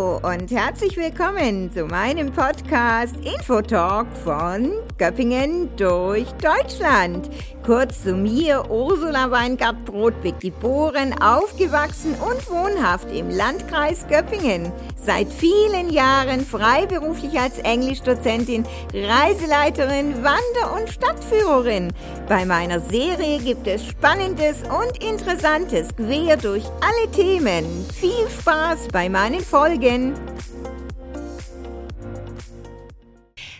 Oh. Und herzlich willkommen zu meinem Podcast Infotalk von Göppingen durch Deutschland. Kurz zu mir, Ursula Weingart-Brodbeck, geboren, aufgewachsen und wohnhaft im Landkreis Göppingen. Seit vielen Jahren freiberuflich als Englischdozentin, Reiseleiterin, Wander- und Stadtführerin. Bei meiner Serie gibt es Spannendes und Interessantes quer durch alle Themen. Viel Spaß bei meinen Folgen.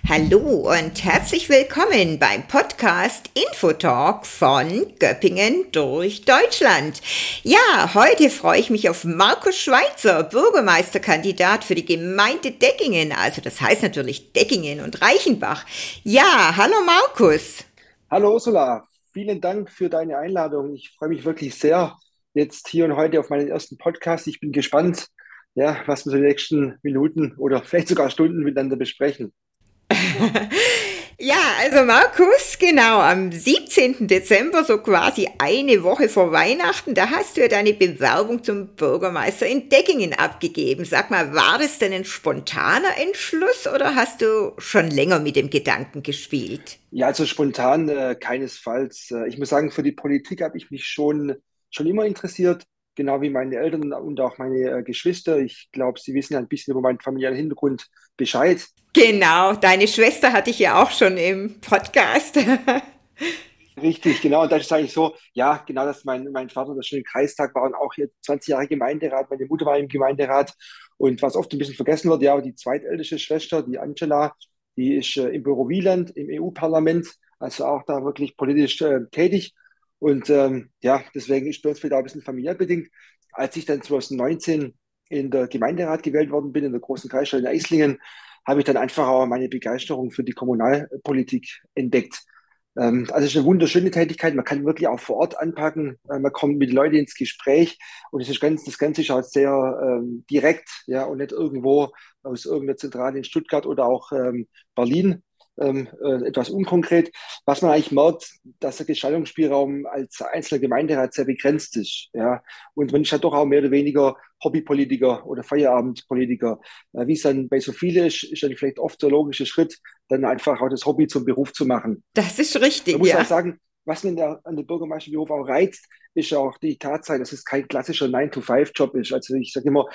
Hallo und herzlich willkommen beim Podcast Infotalk von Göppingen durch Deutschland. Ja, heute freue ich mich auf Markus Schweitzer, Bürgermeisterkandidat für die Gemeinde Deckingen. Also das heißt natürlich Deckingen und Reichenbach. Ja, hallo Markus. Hallo Ursula, vielen Dank für deine Einladung. Ich freue mich wirklich sehr jetzt hier und heute auf meinen ersten Podcast. Ich bin gespannt, ja, was wir so in den nächsten Minuten oder vielleicht sogar Stunden miteinander besprechen. ja, also Markus, genau, am 17. Dezember, so quasi eine Woche vor Weihnachten, da hast du ja deine Bewerbung zum Bürgermeister in Deckingen abgegeben. Sag mal, war das denn ein spontaner Entschluss oder hast du schon länger mit dem Gedanken gespielt? Ja, also spontan äh, keinesfalls. Äh, ich muss sagen, für die Politik habe ich mich schon, schon immer interessiert genau wie meine Eltern und auch meine äh, Geschwister. Ich glaube, sie wissen ein bisschen über meinen familiären Hintergrund Bescheid. Genau, deine Schwester hatte ich ja auch schon im Podcast. Richtig, genau. Und das ist eigentlich so, ja, genau, dass mein, mein Vater da schon im Kreistag war und auch hier 20 Jahre Gemeinderat. Meine Mutter war im Gemeinderat. Und was oft ein bisschen vergessen wird, ja, die zweitälteste Schwester, die Angela, die ist äh, im Büro Wieland im EU-Parlament, also auch da wirklich politisch äh, tätig. Und ähm, ja, deswegen ist bei wieder ein bisschen familiär bedingt. Als ich dann 2019 in der Gemeinderat gewählt worden bin, in der großen Kreisstadt in Eislingen, habe ich dann einfach auch meine Begeisterung für die Kommunalpolitik entdeckt. Ähm, also es ist eine wunderschöne Tätigkeit. Man kann wirklich auch vor Ort anpacken. Äh, man kommt mit Leuten ins Gespräch und es ist ganz, das Ganze ist auch sehr ähm, direkt, ja, und nicht irgendwo aus irgendeiner Zentrale in Stuttgart oder auch ähm, Berlin, ähm, äh, etwas unkonkret. Was man eigentlich merkt, dass der Gestaltungsspielraum als einzelner Gemeinderat sehr begrenzt ist. Ja? Und man ist halt doch auch mehr oder weniger Hobbypolitiker oder Feierabendpolitiker. Äh, Wie es dann bei so vielen ist, ist dann vielleicht oft der logische Schritt, dann einfach auch das Hobby zum Beruf zu machen. Das ist richtig. Man muss ja. auch sagen, was mir der, an der Bürgermeisterberuf auch reizt, ist auch die Tatsache, dass es kein klassischer 9-to-5-Job ist. Also ich sage immer,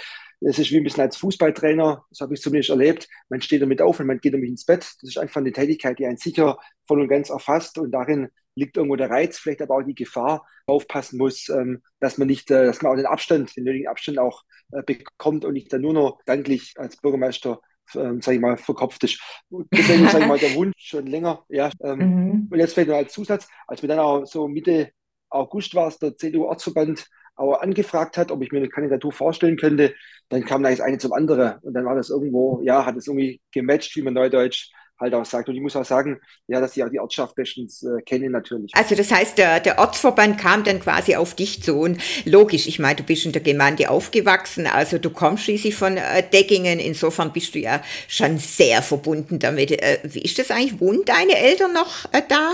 es ist wie ein bisschen als Fußballtrainer, das habe ich zumindest erlebt. Man steht damit auf und man geht damit ins Bett. Das ist einfach eine Tätigkeit, die einen sicher voll und ganz erfasst und darin liegt irgendwo der Reiz, vielleicht aber auch die Gefahr, aufpassen muss, ähm, dass man nicht, äh, dass man auch den Abstand, den nötigen Abstand auch äh, bekommt und nicht dann nur noch danklich als Bürgermeister ähm, sage ich mal, verkopft ist. Deswegen sage ich mal, der Wunsch schon länger. Ja, ähm, mhm. Und jetzt vielleicht noch als Zusatz, als wir dann auch so Mitte August war es, der CDU-Ortsverband angefragt hat, ob ich mir eine Kandidatur vorstellen könnte, dann kam da jetzt eine zum anderen. Und dann war das irgendwo, ja, hat es irgendwie gematcht, wie man neudeutsch halt auch sagt. Und ich muss auch sagen, ja, dass ich auch die Ortschaft bestens äh, kenne natürlich. Also das heißt, der, der Ortsverband kam dann quasi auf dich zu und logisch, ich meine, du bist in der Gemeinde aufgewachsen, also du kommst schließlich von äh, Deckingen, insofern bist du ja schon sehr verbunden damit. Äh, wie ist das eigentlich? Wohnen deine Eltern noch äh, da?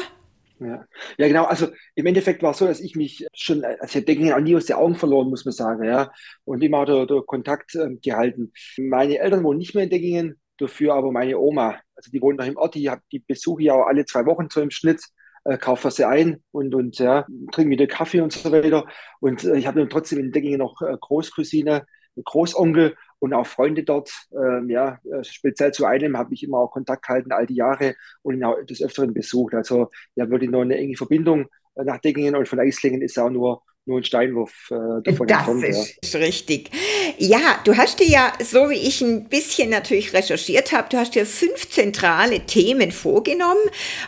Ja. ja, genau. Also im Endeffekt war es so, dass ich mich schon, also ich Deckingen auch nie aus den Augen verloren, muss man sagen, ja. Und immer der, der Kontakt äh, gehalten. Meine Eltern wohnen nicht mehr in Deckingen, dafür aber meine Oma. Also die wohnt noch im Ort, die, die besuche ich auch alle zwei Wochen so im Schnitt, äh, kaufe sie ein und, und ja, trinke wieder Kaffee und so weiter. Und äh, ich habe dann trotzdem in Deckingen noch äh, Großcousine, Großonkel und auch Freunde dort. Ähm, ja, äh, speziell zu einem habe ich immer auch Kontakt gehalten, all die Jahre und ihn auch des Öfteren besucht. Also ja, würde noch eine enge Verbindung äh, nach Deckingen und von Eislingen ist auch nur nur ein Steinwurf äh, davon das entfernt. Das ist ja. richtig. Ja, du hast dir ja, so wie ich ein bisschen natürlich recherchiert habe, du hast dir fünf zentrale Themen vorgenommen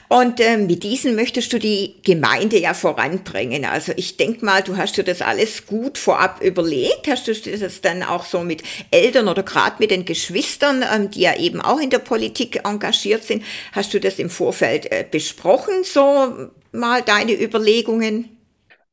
und äh, mit diesen möchtest du die Gemeinde ja voranbringen. Also ich denke mal, du hast dir das alles gut vorab überlegt. Hast du das dann auch so mit Eltern oder gerade mit den Geschwistern, ähm, die ja eben auch in der Politik engagiert sind, hast du das im Vorfeld äh, besprochen, so mal deine Überlegungen?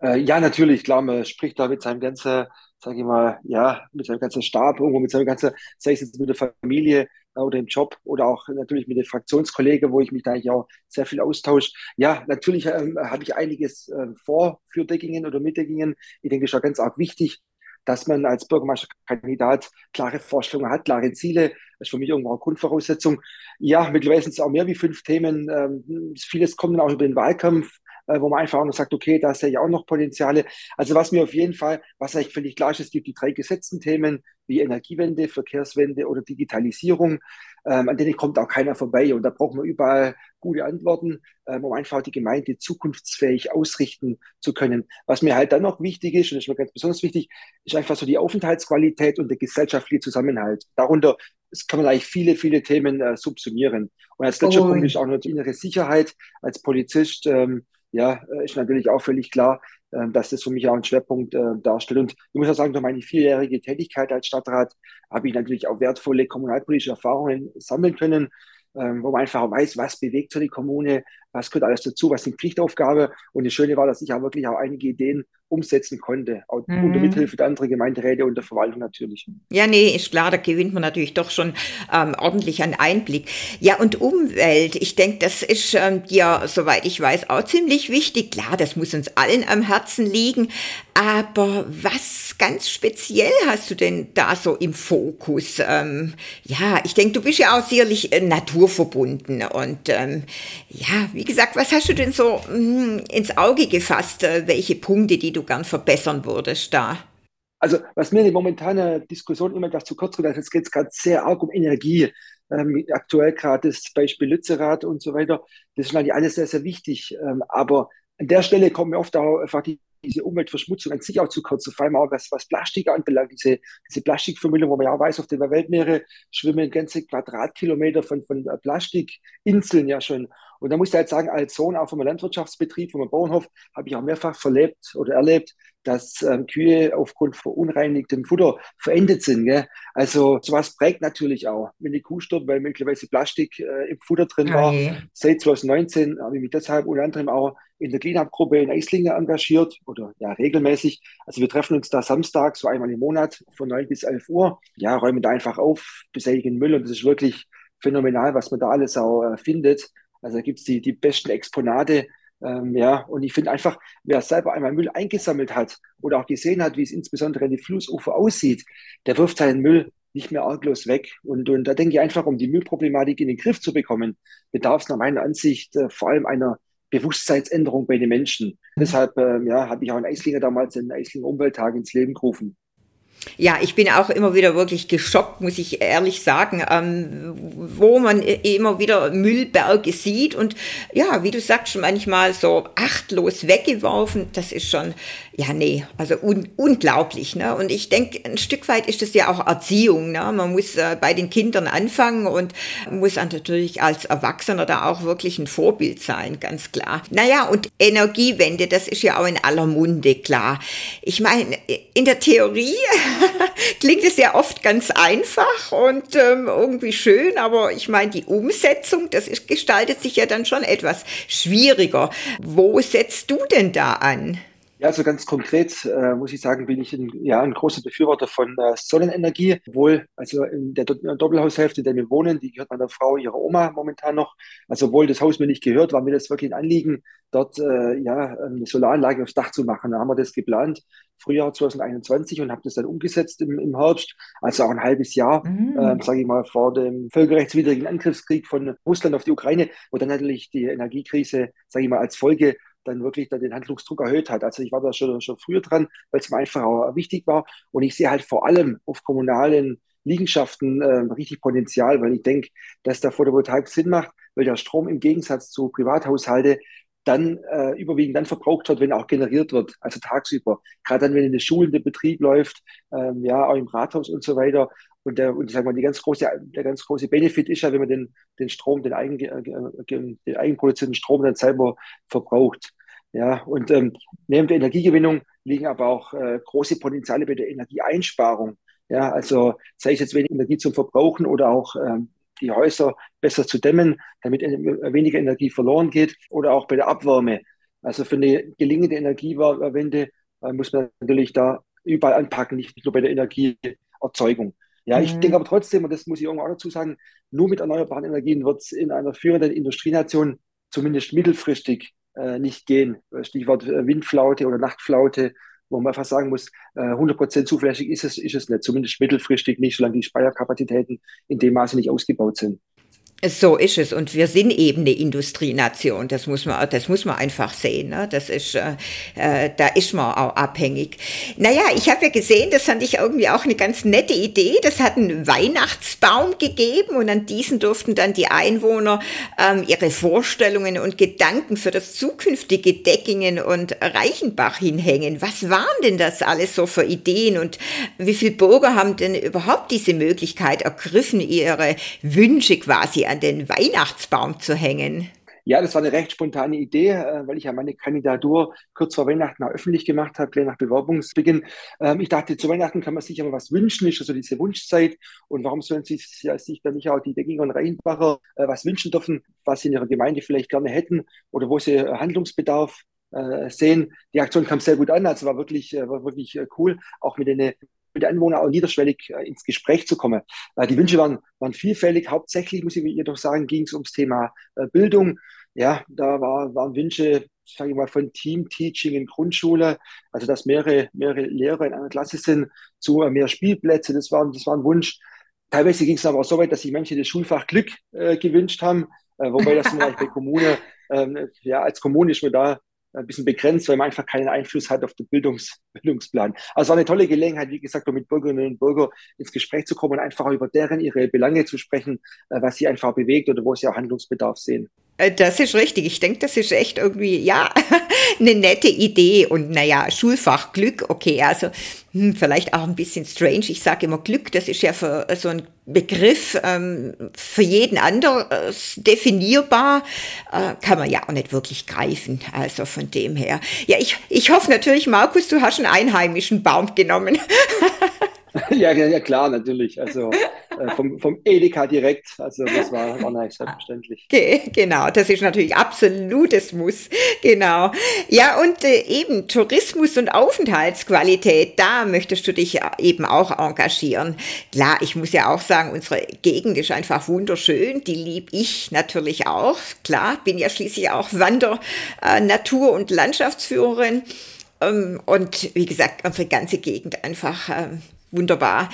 Äh, ja, natürlich, klar, man spricht da mit seinem ganzen, sage ich mal, ja, mit seinem ganzen Stab, irgendwo mit seinem ganzen, sei es jetzt mit der Familie äh, oder im Job oder auch natürlich mit den Fraktionskollegen, wo ich mich da eigentlich auch sehr viel austausche. Ja, natürlich ähm, habe ich einiges äh, vor für Deckingen oder mit Deckingen. Ich denke, es ist auch ganz arg wichtig, dass man als Bürgermeisterkandidat klare Vorstellungen hat, klare Ziele. Das ist für mich irgendwo eine Grundvoraussetzung. Ja, mittlerweile sind es auch mehr wie fünf Themen. Ähm, vieles kommt dann auch über den Wahlkampf äh, wo man einfach auch noch sagt, okay, da sehe ich auch noch Potenziale. Also was mir auf jeden Fall, was eigentlich völlig klar ist, es gibt die drei gesetzten Themen wie Energiewende, Verkehrswende oder Digitalisierung, ähm, an denen kommt auch keiner vorbei. Und da braucht man überall gute Antworten, ähm, um einfach die Gemeinde zukunftsfähig ausrichten zu können. Was mir halt dann noch wichtig ist, und das ist mir ganz besonders wichtig, ist einfach so die Aufenthaltsqualität und der gesellschaftliche Zusammenhalt. Darunter kann man eigentlich viele, viele Themen äh, subsumieren. Und als letzter oh. Punkt ist auch noch die innere Sicherheit als Polizist. Ähm, ja, äh, ist natürlich auch völlig klar, äh, dass das für mich auch einen Schwerpunkt äh, darstellt. Und ich muss auch sagen, durch meine vierjährige Tätigkeit als Stadtrat habe ich natürlich auch wertvolle kommunalpolitische Erfahrungen sammeln können, ähm, wo man einfach weiß, was bewegt so die Kommune, was gehört alles dazu, was sind Pflichtaufgabe. Und das Schöne war, dass ich auch wirklich auch einige Ideen umsetzen konnte, mhm. unter Mithilfe der anderen Gemeinderäte und der Verwaltung natürlich. Ja, nee, ist klar, da gewinnt man natürlich doch schon ähm, ordentlich einen Einblick. Ja, und Umwelt, ich denke, das ist ähm, ja, soweit ich weiß, auch ziemlich wichtig. Klar, das muss uns allen am Herzen liegen, aber was ganz speziell hast du denn da so im Fokus? Ähm, ja, ich denke, du bist ja auch sicherlich äh, naturverbunden und ähm, ja, wie gesagt, was hast du denn so mh, hm, ins Auge gefasst? Äh, welche Punkte, die du du gern verbessern würdest da? Also, was mir in der momentanen Diskussion immer das zu kurz kommt, jetzt geht es gerade sehr arg um Energie. Ähm, aktuell gerade das Beispiel Lützerath und so weiter. Das ist natürlich alles sehr, sehr wichtig. Ähm, aber an der Stelle kommen mir oft auch einfach die, diese Umweltverschmutzung an sich auch zu kurz. Vor allem auch was, was Plastik anbelangt, diese, diese Plastikvermüllung, wo man ja weiß, auf den Weltmeere schwimmen ganze Quadratkilometer von, von Plastikinseln ja schon. Und da muss ich halt sagen, als Sohn auch vom Landwirtschaftsbetrieb, vom Bauernhof, habe ich auch mehrfach verlebt oder erlebt, dass ähm, Kühe aufgrund verunreinigtem Futter verendet sind. Gell? Also sowas prägt natürlich auch. Wenn die Kuh stirbt, weil möglicherweise Plastik äh, im Futter drin war. Okay. Seit 2019 habe ich mich deshalb unter anderem auch in der Cleanup-Gruppe in Eislinge engagiert oder ja regelmäßig. Also wir treffen uns da Samstag so einmal im Monat von 9 bis 11 Uhr. Ja, räumen da einfach auf, beseitigen Müll und das ist wirklich phänomenal, was man da alles auch äh, findet. Also da gibt es die, die besten Exponate. Ähm, ja, und ich finde einfach, wer selber einmal Müll eingesammelt hat oder auch gesehen hat, wie es insbesondere in die Flussufer aussieht, der wirft seinen Müll nicht mehr arglos weg. Und, und da denke ich einfach, um die Müllproblematik in den Griff zu bekommen, bedarf es nach meiner Ansicht äh, vor allem einer Bewusstseinsänderung bei den Menschen. Mhm. Deshalb äh, ja, habe ich auch in Eislinger damals den Eislinger Umwelttag ins Leben gerufen. Ja, ich bin auch immer wieder wirklich geschockt, muss ich ehrlich sagen, ähm, wo man immer wieder Müllberge sieht und ja, wie du sagst, manchmal so achtlos weggeworfen. Das ist schon, ja, nee, also un unglaublich. Ne? Und ich denke, ein Stück weit ist das ja auch Erziehung. Ne? Man muss äh, bei den Kindern anfangen und muss natürlich als Erwachsener da auch wirklich ein Vorbild sein, ganz klar. Naja, und Energiewende, das ist ja auch in aller Munde, klar. Ich meine, in der Theorie klingt es ja oft ganz einfach und ähm, irgendwie schön, aber ich meine, die Umsetzung, das ist, gestaltet sich ja dann schon etwas schwieriger. Wo setzt du denn da an? Ja, also ganz konkret äh, muss ich sagen, bin ich ein, ja, ein großer Befürworter von äh, Sonnenenergie. Obwohl, also in der Do Doppelhaushälfte, in der wir wohnen, die gehört meiner Frau, ihrer Oma momentan noch. Also obwohl das Haus mir nicht gehört, war mir das wirklich ein Anliegen, dort äh, ja, eine Solaranlage aufs Dach zu machen. Da haben wir das geplant, Frühjahr 2021 und habe das dann umgesetzt im, im Herbst, also auch ein halbes Jahr, mhm. äh, sage ich mal, vor dem völkerrechtswidrigen Angriffskrieg von Russland auf die Ukraine, wo dann natürlich die Energiekrise, sage ich mal, als Folge dann wirklich dann den Handlungsdruck erhöht hat. Also ich war da schon, schon früher dran, weil es mir einfach auch wichtig war. Und ich sehe halt vor allem auf kommunalen Liegenschaften äh, richtig Potenzial, weil ich denke, dass der Photovoltaik Sinn macht, weil der Strom im Gegensatz zu Privathaushalte dann äh, überwiegend dann verbraucht wird, wenn er auch generiert wird, also tagsüber. Gerade dann, wenn in den Schulen der Betrieb läuft, ähm, ja, auch im Rathaus und so weiter. Und der, und ich sag mal, die ganz große, der ganz große Benefit ist ja, wenn man den, den Strom, den, eigen, äh, den eigenproduzierten Strom dann selber verbraucht. Ja, und ähm, neben der Energiegewinnung liegen aber auch äh, große Potenziale bei der Energieeinsparung. Ja, also sei es jetzt weniger Energie zum Verbrauchen oder auch ähm, die Häuser besser zu dämmen, damit weniger Energie verloren geht oder auch bei der Abwärme. Also für eine gelingende Energiewende äh, muss man natürlich da überall anpacken, nicht nur bei der Energieerzeugung. Ja, mhm. ich denke aber trotzdem, und das muss ich irgendwo auch dazu sagen, nur mit erneuerbaren Energien wird es in einer führenden Industrienation zumindest mittelfristig nicht gehen. Stichwort äh, Windflaute oder Nachtflaute wo man fast sagen muss, 100% zuverlässig ist es, ist es nicht, zumindest mittelfristig nicht, solange die Speicherkapazitäten in dem Maße nicht ausgebaut sind. So ist es. Und wir sind eben eine Industrienation. Das muss man, das muss man einfach sehen. Ne? Das ist, äh, äh, da ist man auch abhängig. Naja, ich habe ja gesehen, das fand ich irgendwie auch eine ganz nette Idee. Das hat einen Weihnachtsbaum gegeben und an diesen durften dann die Einwohner ähm, ihre Vorstellungen und Gedanken für das zukünftige Deckingen und Reichenbach hinhängen. Was waren denn das alles so für Ideen und wie viele Bürger haben denn überhaupt diese Möglichkeit ergriffen, ihre Wünsche quasi an den Weihnachtsbaum zu hängen? Ja, das war eine recht spontane Idee, äh, weil ich ja meine Kandidatur kurz vor Weihnachten auch öffentlich gemacht habe, gleich nach Bewerbungsbeginn. Ähm, ich dachte, zu Weihnachten kann man sich aber was wünschen, ist also diese Wunschzeit. Und warum sollen sich, sich dann nicht auch die Deckinger und Rheinbacher äh, was wünschen dürfen, was sie in ihrer Gemeinde vielleicht gerne hätten oder wo sie Handlungsbedarf äh, sehen. Die Aktion kam sehr gut an, also war wirklich, war wirklich cool, auch mit den mit den Anwohnern auch niederschwellig äh, ins Gespräch zu kommen. Äh, die Wünsche waren, waren vielfältig. Hauptsächlich, muss ich jedoch sagen, ging es ums Thema äh, Bildung. Ja, da war, waren Wünsche, sage ich mal, von Team-Teaching in Grundschule, also dass mehrere, mehrere Lehrer in einer Klasse sind, zu mehr Spielplätze. Das war, das war ein Wunsch. Teilweise ging es aber auch so weit, dass sich manche das Schulfach Glück äh, gewünscht haben, äh, wobei das vielleicht bei Kommune, ähm, ja, als Kommune ist man da ein bisschen begrenzt, weil man einfach keinen Einfluss hat auf den Bildungs Bildungsplan. Also eine tolle Gelegenheit, wie gesagt, um mit Bürgerinnen und Bürgern ins Gespräch zu kommen und einfach über deren ihre Belange zu sprechen, äh, was sie einfach bewegt oder wo sie auch Handlungsbedarf sehen. Äh, das ist richtig. Ich denke, das ist echt irgendwie, ja, eine nette Idee. Und naja, Schulfach Glück, okay, also hm, vielleicht auch ein bisschen strange. Ich sage immer Glück, das ist ja für so ein Begriff ähm, für jeden anders definierbar, äh, kann man ja auch nicht wirklich greifen. Also von dem her. Ja, ich, ich hoffe natürlich, Markus, du hast einen einheimischen Baum genommen. ja, ja, klar, natürlich. Also äh, vom, vom Edeka direkt. Also das war, war nicht selbstverständlich. Genau, das ist natürlich absolutes Muss. Genau. Ja, und äh, eben Tourismus und Aufenthaltsqualität, da möchtest du dich eben auch engagieren. Klar, ich muss ja auch sagen, unsere Gegend ist einfach wunderschön. Die liebe ich natürlich auch. Klar, bin ja schließlich auch Wander-, äh, Natur- und Landschaftsführerin. Ähm, und wie gesagt, unsere ganze Gegend einfach ähm, Wunderbar.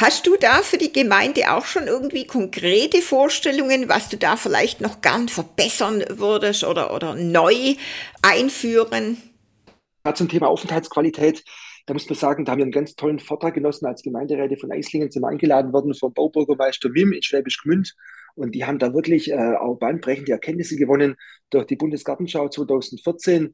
Hast du da für die Gemeinde auch schon irgendwie konkrete Vorstellungen, was du da vielleicht noch gern verbessern würdest oder, oder neu einführen? Ja, zum Thema Aufenthaltsqualität, da muss man sagen, da haben wir einen ganz tollen Vortrag genossen als Gemeinderäte von Eislingen, sind eingeladen worden vom Baubürgermeister Wim in Schwäbisch Gmünd. Und die haben da wirklich äh, auch bahnbrechende Erkenntnisse gewonnen durch die Bundesgartenschau 2014 äh,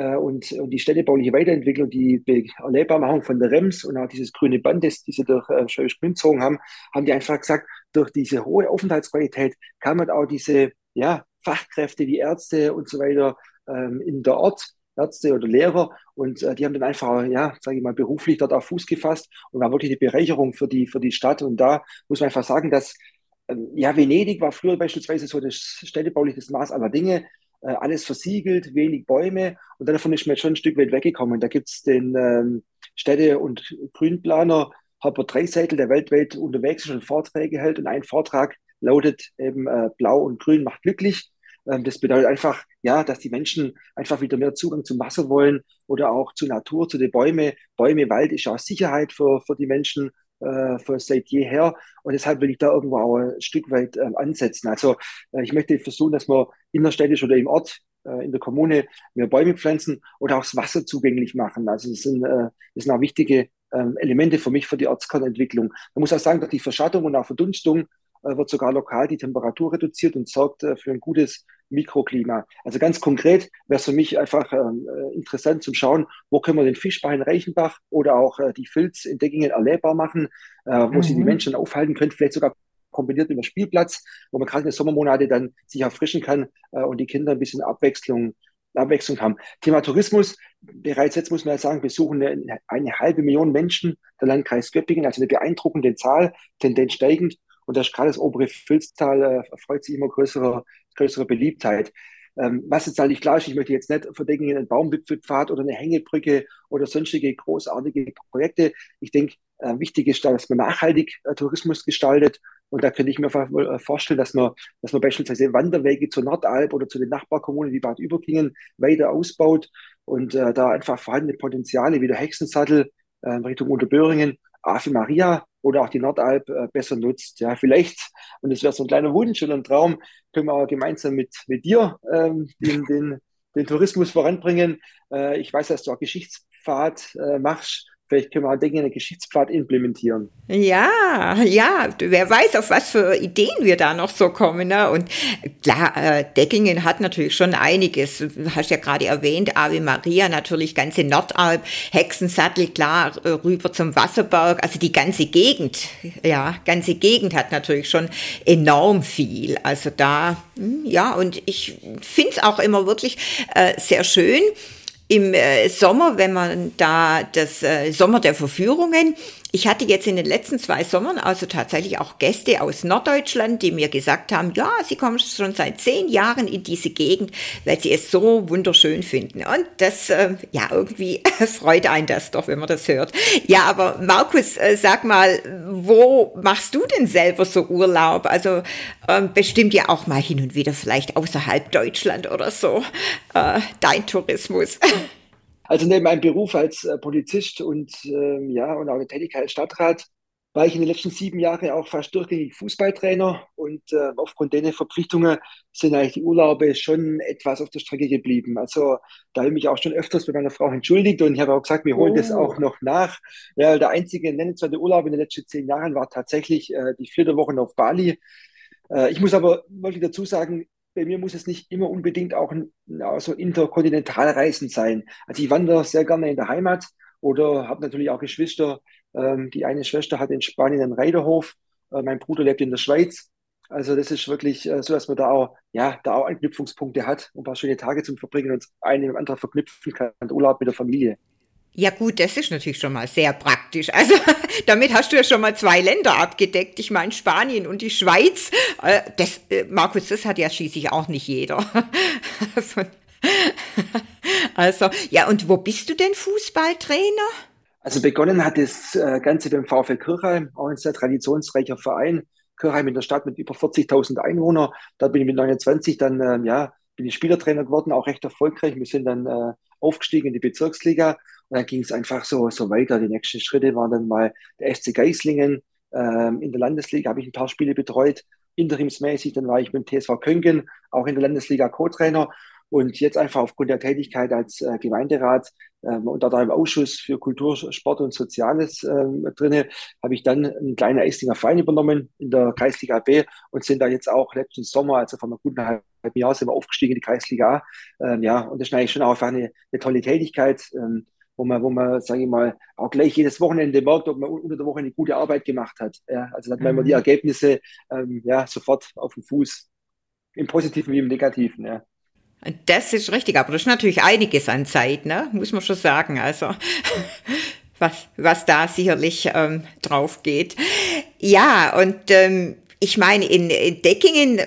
und, und die städtebauliche Weiterentwicklung, die Erlebbarmachung von der REMS und auch dieses grüne Band, das die sie durch äh, Schwäbisch Gmünd gezogen haben, haben die einfach gesagt, durch diese hohe Aufenthaltsqualität kann man auch diese ja, Fachkräfte wie Ärzte und so weiter ähm, in der Ort Ärzte oder Lehrer und äh, die haben dann einfach, ja, sage ich mal, beruflich dort auf Fuß gefasst und war wirklich eine Bereicherung für die, für die Stadt. Und da muss man einfach sagen, dass, ähm, ja, Venedig war früher beispielsweise so das städtebauliches Maß aller Dinge. Äh, alles versiegelt, wenig Bäume und davon ist man schon ein Stück weit weggekommen. Da gibt es den ähm, Städte- und Grünplaner Herbert Dreiseitel, der weltweit unterwegs ist und Vorträge hält und ein Vortrag lautet eben äh, Blau und Grün macht glücklich. Ähm, das bedeutet einfach, ja, dass die Menschen einfach wieder mehr Zugang zum Wasser wollen oder auch zur Natur, zu den Bäumen. Bäume, Wald ist auch Sicherheit für, für die Menschen äh, für seit jeher. Und deshalb will ich da irgendwo auch ein Stück weit äh, ansetzen. Also äh, ich möchte versuchen, dass wir innerstädtisch oder im Ort, äh, in der Kommune mehr Bäume pflanzen oder auch das Wasser zugänglich machen. Also das sind, äh, das sind auch wichtige ähm, Elemente für mich für die Ortskernentwicklung. Man muss auch sagen, dass die Verschattung und auch Verdunstung wird sogar lokal die Temperatur reduziert und sorgt äh, für ein gutes Mikroklima. Also ganz konkret wäre es für mich einfach ähm, äh, interessant zum Schauen, wo können wir den Fischbach in Reichenbach oder auch äh, die Filz in Deckingen erlebbar machen, äh, wo mhm. sie die mhm. Menschen aufhalten können, vielleicht sogar kombiniert mit einem Spielplatz, wo man gerade in den Sommermonate dann sich erfrischen kann äh, und die Kinder ein bisschen Abwechslung Abwechslung haben. Thema Tourismus, bereits jetzt muss man ja sagen, besuchen eine, eine halbe Million Menschen der Landkreis Göppingen, also eine beeindruckende Zahl, Tendenz steigend. Und das gerade das obere Filztal äh, erfreut sich immer größerer, größerer Beliebtheit. Ähm, was jetzt eigentlich klar ist, ich möchte jetzt nicht verdecken einen Baumwipfelpfad oder eine Hängebrücke oder sonstige großartige Projekte. Ich denke, äh, wichtig ist, dass man nachhaltig äh, Tourismus gestaltet. Und da könnte ich mir äh, vorstellen, dass man, dass man beispielsweise Wanderwege zur Nordalb oder zu den Nachbarkommunen wie Bad Überkingen weiter ausbaut und äh, da einfach vorhandene Potenziale wie der Hexensattel äh, Richtung Unterböhringen, Ave Maria oder auch die Nordalp äh, besser nutzt. Ja, vielleicht, und das wäre so ein kleiner Wunsch und ein Traum, können wir aber gemeinsam mit, mit dir ähm, den, den, den Tourismus voranbringen. Äh, ich weiß, dass du auch Geschichtspfad äh, machst Vielleicht können wir auch Dinge in den Geschichtspfad implementieren. Ja, ja, wer weiß, auf was für Ideen wir da noch so kommen. Ne? Und klar, äh, Deckingen hat natürlich schon einiges. Du hast ja gerade erwähnt, Ave Maria, natürlich ganze Nordalp, Hexensattel, klar, äh, rüber zum Wasserberg. Also die ganze Gegend, ja, ganze Gegend hat natürlich schon enorm viel. Also da, hm, ja, und ich finde es auch immer wirklich äh, sehr schön, im äh, Sommer, wenn man da das äh, Sommer der Verführungen, ich hatte jetzt in den letzten zwei Sommern also tatsächlich auch Gäste aus Norddeutschland, die mir gesagt haben, ja, sie kommen schon seit zehn Jahren in diese Gegend, weil sie es so wunderschön finden. Und das, äh, ja, irgendwie freut einen das doch, wenn man das hört. Ja, aber Markus, äh, sag mal, wo machst du denn selber so Urlaub? Also ähm, bestimmt ja auch mal hin und wieder vielleicht außerhalb Deutschland oder so, äh, dein Tourismus. Also neben meinem Beruf als äh, Polizist und ähm, ja und auch der Tätigkeit als Stadtrat war ich in den letzten sieben Jahren auch fast durchgängig Fußballtrainer und äh, aufgrund der Verpflichtungen sind eigentlich die Urlaube schon etwas auf der Strecke geblieben. Also da habe ich mich auch schon öfters mit meiner Frau entschuldigt und ich habe auch gesagt, wir holen oh. das auch noch nach. Ja, der einzige nennenswerte Urlaub in den letzten zehn Jahren war tatsächlich äh, die vierte Woche auf Bali. Äh, ich muss aber wirklich dazu sagen, bei mir muss es nicht immer unbedingt auch so interkontinentalreisen sein. Also ich wandere sehr gerne in der Heimat oder habe natürlich auch Geschwister. Ähm, die eine Schwester hat in Spanien einen Reiterhof, äh, mein Bruder lebt in der Schweiz. Also das ist wirklich äh, so, dass man da auch, ja, da auch Anknüpfungspunkte hat, um ein paar schöne Tage zum Verbringen und eine mit dem anderen verknüpfen kann, Urlaub mit der Familie. Ja gut, das ist natürlich schon mal sehr praktisch. Also damit hast du ja schon mal zwei Länder abgedeckt. Ich meine Spanien und die Schweiz. Äh, das, äh, Markus, das hat ja schließlich auch nicht jeder. Also ja, und wo bist du denn Fußballtrainer? Also begonnen hat das äh, Ganze beim VfL Kirchheim, auch ein sehr traditionsreicher Verein. Kirchheim in der Stadt mit über 40.000 Einwohnern. Da bin ich mit 29 dann, ähm, ja, bin ich Spielertrainer geworden, auch recht erfolgreich. Wir sind dann aufgestiegen in die Bezirksliga und dann ging es einfach so, so weiter. Die nächsten Schritte waren dann mal der FC Geislingen. Ähm, in der Landesliga habe ich ein paar Spiele betreut, interimsmäßig. Dann war ich mit dem TSV Köngen, auch in der Landesliga Co-Trainer. Und jetzt einfach aufgrund der Tätigkeit als äh, Gemeinderat ähm, und da im Ausschuss für Kultur, Sport und Soziales ähm, drinne, habe ich dann einen kleinen Eislinger Verein übernommen in der Kreisliga B und sind da jetzt auch letzten Sommer, also vor einem guten halben Jahr, sind wir aufgestiegen in die Kreisliga A. Ähm, ja, und das ist eigentlich schon auch eine, eine tolle Tätigkeit. Ähm, wo man, wo man, sage ich mal, auch gleich jedes Wochenende merkt, ob man unter der Woche eine gute Arbeit gemacht hat. Ja, also hat man mhm. immer die Ergebnisse ähm, ja, sofort auf dem Fuß, im Positiven wie im Negativen. Ja. Das ist richtig, aber das ist natürlich einiges an Zeit, ne? muss man schon sagen. Also was, was da sicherlich ähm, drauf geht. Ja, und ähm, ich meine, in, in Deckingen,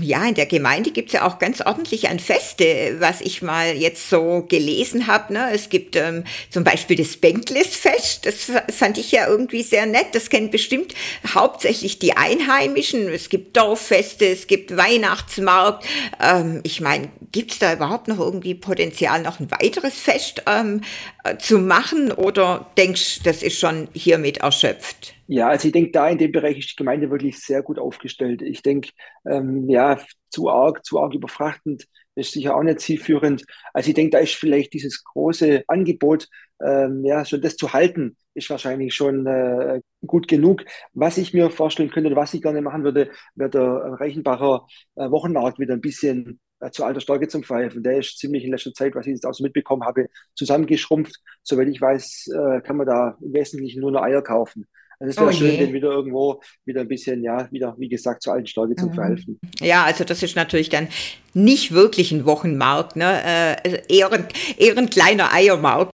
ja, in der Gemeinde gibt's ja auch ganz ordentlich an Feste, was ich mal jetzt so gelesen habe. Ne? Es gibt ähm, zum Beispiel das Bänklisfest, das fand ich ja irgendwie sehr nett. Das kennen bestimmt hauptsächlich die Einheimischen. Es gibt Dorffeste, es gibt Weihnachtsmarkt. Ähm, ich meine, gibt's da überhaupt noch irgendwie Potenzial, noch ein weiteres Fest ähm, äh, zu machen? Oder denkst das ist schon hiermit erschöpft? Ja, also ich denke, da in dem Bereich ist die Gemeinde wirklich sehr gut aufgestellt. Ich denke, ähm, ja, zu arg, zu arg überfrachtend ist sicher auch nicht zielführend. Also ich denke, da ist vielleicht dieses große Angebot, ähm, ja, schon das zu halten, ist wahrscheinlich schon äh, gut genug. Was ich mir vorstellen könnte was ich gerne machen würde, wäre der Reichenbacher äh, Wochenmarkt wieder ein bisschen äh, zu alter Stärke zum Pfeifen. Der ist ziemlich in letzter Zeit, was ich jetzt auch so mitbekommen habe, zusammengeschrumpft. Soweit ich weiß, äh, kann man da im Wesentlichen nur noch Eier kaufen. Also es wäre oh schön, den wieder irgendwo wieder ein bisschen, ja, wieder, wie gesagt, zur alten Stärke zu mhm. verhelfen. Ja, also das ist natürlich dann nicht wirklich ein Wochenmarkt, ne? Äh, also eher, ein, eher ein kleiner Eiermarkt.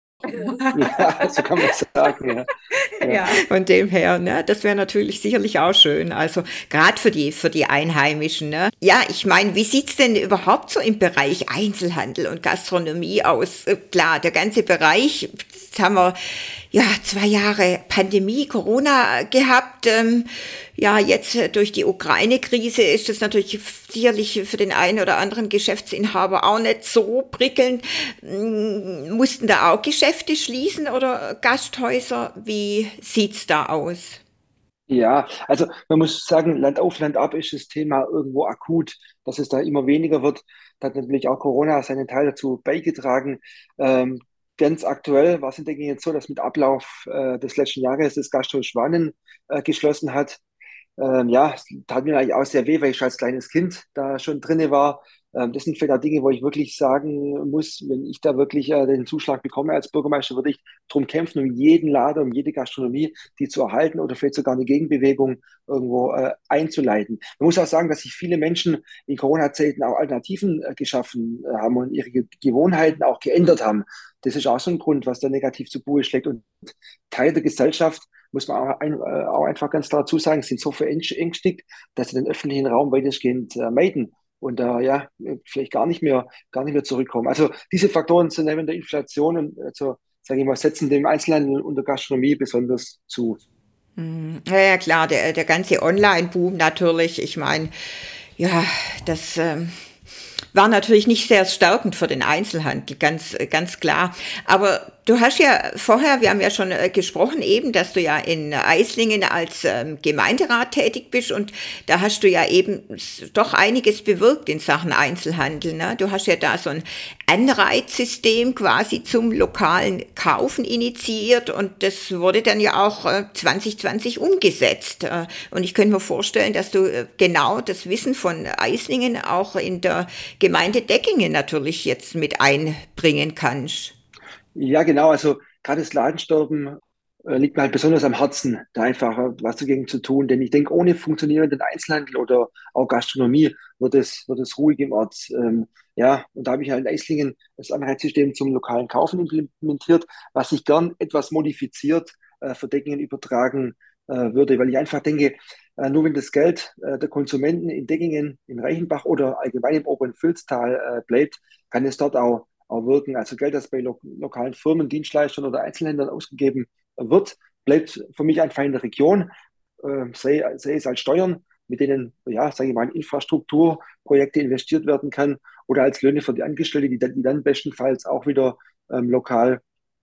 ja, so kann man sagen, ja. ja. ja. Von dem her, ne, das wäre natürlich sicherlich auch schön. Also gerade für die für die Einheimischen. Ne. Ja, ich meine, wie sieht's denn überhaupt so im Bereich Einzelhandel und Gastronomie aus? Äh, klar, der ganze Bereich haben wir ja zwei Jahre Pandemie, Corona gehabt. Ähm, ja, jetzt durch die Ukraine-Krise ist es natürlich sicherlich für den einen oder anderen Geschäftsinhaber auch nicht so prickelnd. Mm, mussten da auch Geschäfte schließen oder Gasthäuser? Wie sieht's da aus? Ja, also man muss sagen, Land auf, Land ab ist das Thema irgendwo akut, dass es da immer weniger wird. Da hat natürlich auch Corona seinen Teil dazu beigetragen. Ähm, ganz aktuell war es in der jetzt so, dass mit Ablauf äh, des letzten Jahres das Gasthaus Schwanen äh, geschlossen hat. Ähm, ja, tat mir eigentlich auch sehr weh, weil ich als kleines Kind da schon drinne war. Ähm, das sind vielleicht auch Dinge, wo ich wirklich sagen muss, wenn ich da wirklich äh, den Zuschlag bekomme als Bürgermeister, würde ich darum kämpfen, um jeden Laden, um jede Gastronomie, die zu erhalten oder vielleicht sogar eine Gegenbewegung irgendwo äh, einzuleiten. Man muss auch sagen, dass sich viele Menschen in Corona-Zeiten auch Alternativen äh, geschaffen haben und ihre Ge Gewohnheiten auch geändert haben. Das ist auch so ein Grund, was da negativ zu Buche schlägt. Und Teil der Gesellschaft muss man auch, ein, auch einfach ganz klar dazu sagen, sind so verängstigt, dass sie den öffentlichen Raum weitestgehend meiden und da ja vielleicht gar nicht mehr gar nicht mehr zurückkommen. Also diese Faktoren sind neben der Inflation und also sage ich mal setzen dem Einzelhandel und der Gastronomie besonders zu. Hm, ja, ja klar, der der ganze Online-Boom natürlich. Ich meine, ja, das ähm war natürlich nicht sehr stärkend für den Einzelhandel, ganz, ganz klar. Aber Du hast ja vorher, wir haben ja schon äh, gesprochen eben, dass du ja in Eislingen als ähm, Gemeinderat tätig bist und da hast du ja eben doch einiges bewirkt in Sachen Einzelhandel. Ne? Du hast ja da so ein Anreizsystem quasi zum lokalen Kaufen initiiert und das wurde dann ja auch äh, 2020 umgesetzt. Äh, und ich könnte mir vorstellen, dass du äh, genau das Wissen von Eislingen auch in der Gemeinde Deckingen natürlich jetzt mit einbringen kannst. Ja, genau. Also gerade das Ladensterben äh, liegt mir halt besonders am Herzen, da einfach was dagegen zu tun. Denn ich denke, ohne funktionierenden Einzelhandel oder auch Gastronomie wird es, wird es ruhig im Ort. Ähm, ja, und da habe ich halt in Eislingen das Anreizsystem zum lokalen Kaufen implementiert, was ich gern etwas modifiziert äh, für Deckingen übertragen äh, würde, weil ich einfach denke, äh, nur wenn das Geld äh, der Konsumenten in Deckingen, in Reichenbach oder allgemein im oberen Fülstal äh, bleibt, kann es dort auch wirken. Also Geld, das bei lo lokalen Firmen, Dienstleistern oder Einzelhändlern ausgegeben wird, bleibt für mich einfach in der Region, äh, sei, sei es als Steuern, mit denen, ja, sage ich mal, in Infrastrukturprojekte investiert werden kann oder als Löhne für die Angestellten, die dann, die dann bestenfalls auch wieder ähm, lokal,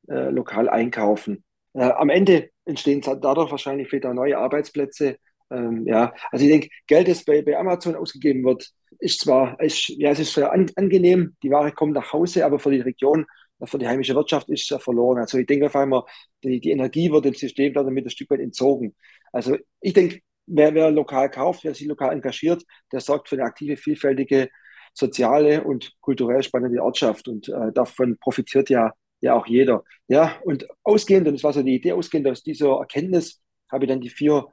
äh, lokal einkaufen. Äh, am Ende entstehen dadurch wahrscheinlich wieder neue Arbeitsplätze. Ähm, ja, also ich denke, Geld, das bei, bei Amazon ausgegeben wird, ist zwar, ist, ja, es ist sehr an, angenehm, die Ware kommt nach Hause, aber für die Region, für die heimische Wirtschaft ist es verloren. Also ich denke auf einmal, die, die Energie wird dem System damit ein Stück weit entzogen. Also ich denke, wer, wer lokal kauft, wer sich lokal engagiert, der sorgt für eine aktive, vielfältige, soziale und kulturell spannende Ortschaft und äh, davon profitiert ja, ja auch jeder. Ja, und ausgehend, und das war so die Idee, ausgehend aus dieser Erkenntnis, habe ich dann die vier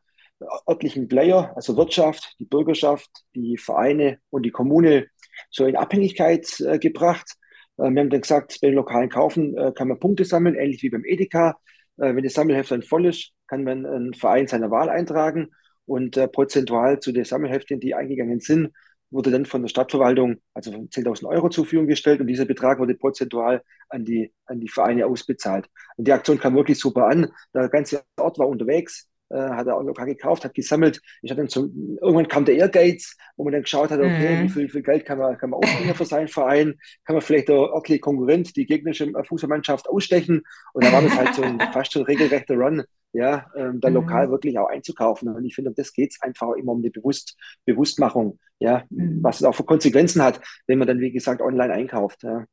örtlichen Player, also Wirtschaft, die Bürgerschaft, die Vereine und die Kommune so in Abhängigkeit äh, gebracht. Äh, wir haben dann gesagt, bei den lokalen Kaufen äh, kann man Punkte sammeln, ähnlich wie beim Edeka. Äh, wenn das Sammelheft dann voll ist, kann man einen Verein seiner Wahl eintragen und äh, prozentual zu den Sammelheftchen, die eingegangen sind, wurde dann von der Stadtverwaltung also 10.000 Euro zur Verfügung gestellt und dieser Betrag wurde prozentual an die, an die Vereine ausbezahlt. Und die Aktion kam wirklich super an. Der ganze Ort war unterwegs hat er auch lokal gekauft, hat gesammelt. Ich hatte dann so, irgendwann kam der Ehrgeiz, wo man dann geschaut hat, okay, mhm. wie, viel, viel Geld kann man, kann man aufbringen für seinen Verein? Kann man vielleicht der örtliche Konkurrent, die gegnerische Fußballmannschaft ausstechen? Und da war das halt so ein fast schon regelrechter Run, ja, ähm, da mhm. lokal wirklich auch einzukaufen. Und ich finde, um das geht es einfach immer um die Bewusst Bewusstmachung, ja, mhm. was es auch für Konsequenzen hat, wenn man dann, wie gesagt, online einkauft. Ja.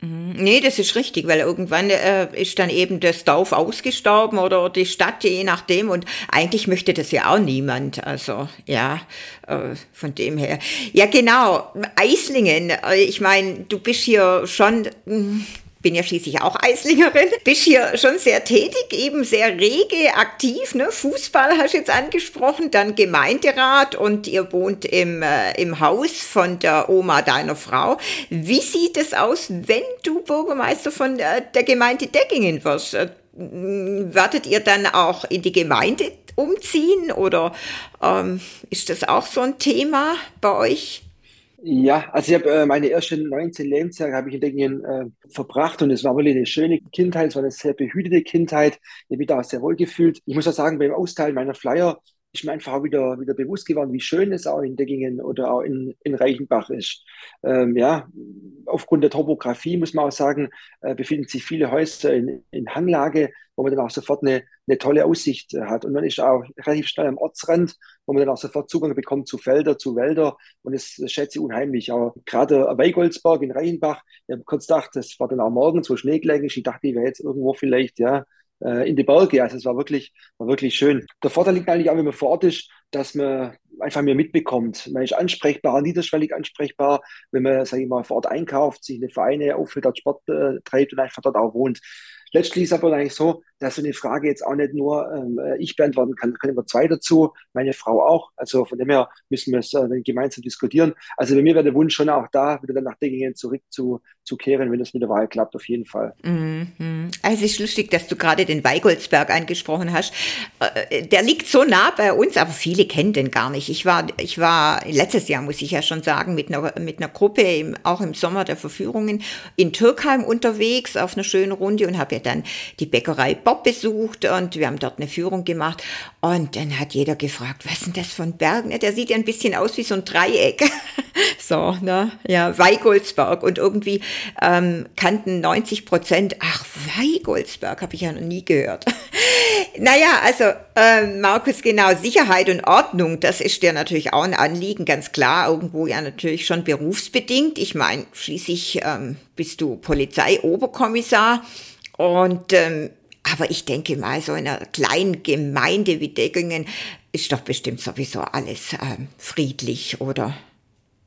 Mhm. Nee, das ist richtig, weil irgendwann äh, ist dann eben das Dorf ausgestorben oder die Stadt, je nachdem. Und eigentlich möchte das ja auch niemand. Also ja, äh, von dem her. Ja, genau. Eislingen, äh, ich meine, du bist hier schon. Mh, hm, bin ja schließlich auch Eislingerin, bist hier schon sehr tätig, eben sehr rege, aktiv, ne? Fußball hast du jetzt angesprochen, dann Gemeinderat und ihr wohnt im, äh, im Haus von der Oma deiner Frau. Wie sieht es aus, wenn du Bürgermeister von äh, der Gemeinde Deckingen wirst? Äh, werdet ihr dann auch in die Gemeinde umziehen oder ähm, ist das auch so ein Thema bei euch? Ja, also ich habe äh, meine ersten 19 Lebensjahre habe ich in Dingen äh, verbracht und es war wirklich eine schöne Kindheit, es war eine sehr behütete Kindheit. Ich habe mich da sehr wohl gefühlt. Ich muss auch sagen, beim Austeilen meiner Flyer ist mir einfach auch wieder, wieder bewusst geworden, wie schön es auch in Deggingen oder auch in, in Reichenbach ist. Ähm, ja, aufgrund der Topografie muss man auch sagen, äh, befinden sich viele Häuser in, in Hanglage, wo man dann auch sofort eine, eine tolle Aussicht hat. Und man ist auch relativ schnell am Ortsrand, wo man dann auch sofort Zugang bekommt zu Felder, zu Wälder. Und das, schätze ich unheimlich. Aber gerade Weigoldsberg in Reichenbach, ich habe kurz gedacht, das war dann auch morgens, wo Schnee ist. Ich dachte, ich wäre jetzt irgendwo vielleicht, ja, äh, in die Berge. Also es war wirklich, war wirklich schön. Der Vorteil liegt eigentlich auch, wenn man vor Ort ist, dass man einfach mehr mitbekommt. Man ist ansprechbar, niederschwellig ansprechbar, wenn man, sage ich mal, vor Ort einkauft, sich eine Vereine auffüllt, dort Sport äh, treibt und einfach dort auch wohnt. Letztlich ist aber eigentlich so, dass so eine Frage jetzt auch nicht nur ähm, äh, ich beantworten kann, können wir zwei dazu, meine Frau auch. Also von dem her müssen wir es äh, gemeinsam diskutieren. Also bei mir wäre der Wunsch schon auch da, wieder dann nach Dingen zurückzukehren, wenn das mit der Wahl klappt, auf jeden Fall. Mhm. Also es ist lustig, dass du gerade den Weigoldsberg angesprochen hast. Äh, der liegt so nah bei uns, aber viele kennen den gar nicht. Ich war, ich war letztes Jahr, muss ich ja schon sagen, mit einer, mit einer Gruppe, im, auch im Sommer der Verführungen, in Türkheim unterwegs auf einer schönen Runde und habe ja dann die Bäckerei Bob besucht und wir haben dort eine Führung gemacht. Und dann hat jeder gefragt, was ist denn das für ein Berg? Ne, der sieht ja ein bisschen aus wie so ein Dreieck. so, ne? Ja, Weigoldsberg. Und irgendwie ähm, kannten 90 Prozent, ach, Weigoldsberg habe ich ja noch nie gehört. naja, also äh, Markus, genau, Sicherheit und Ordnung, das ist dir natürlich auch ein Anliegen, ganz klar, irgendwo ja natürlich schon berufsbedingt. Ich meine, schließlich ähm, bist du Polizeioberkommissar und ähm, aber ich denke mal, so in einer kleinen Gemeinde wie Deggingen ist doch bestimmt sowieso alles ähm, friedlich, oder?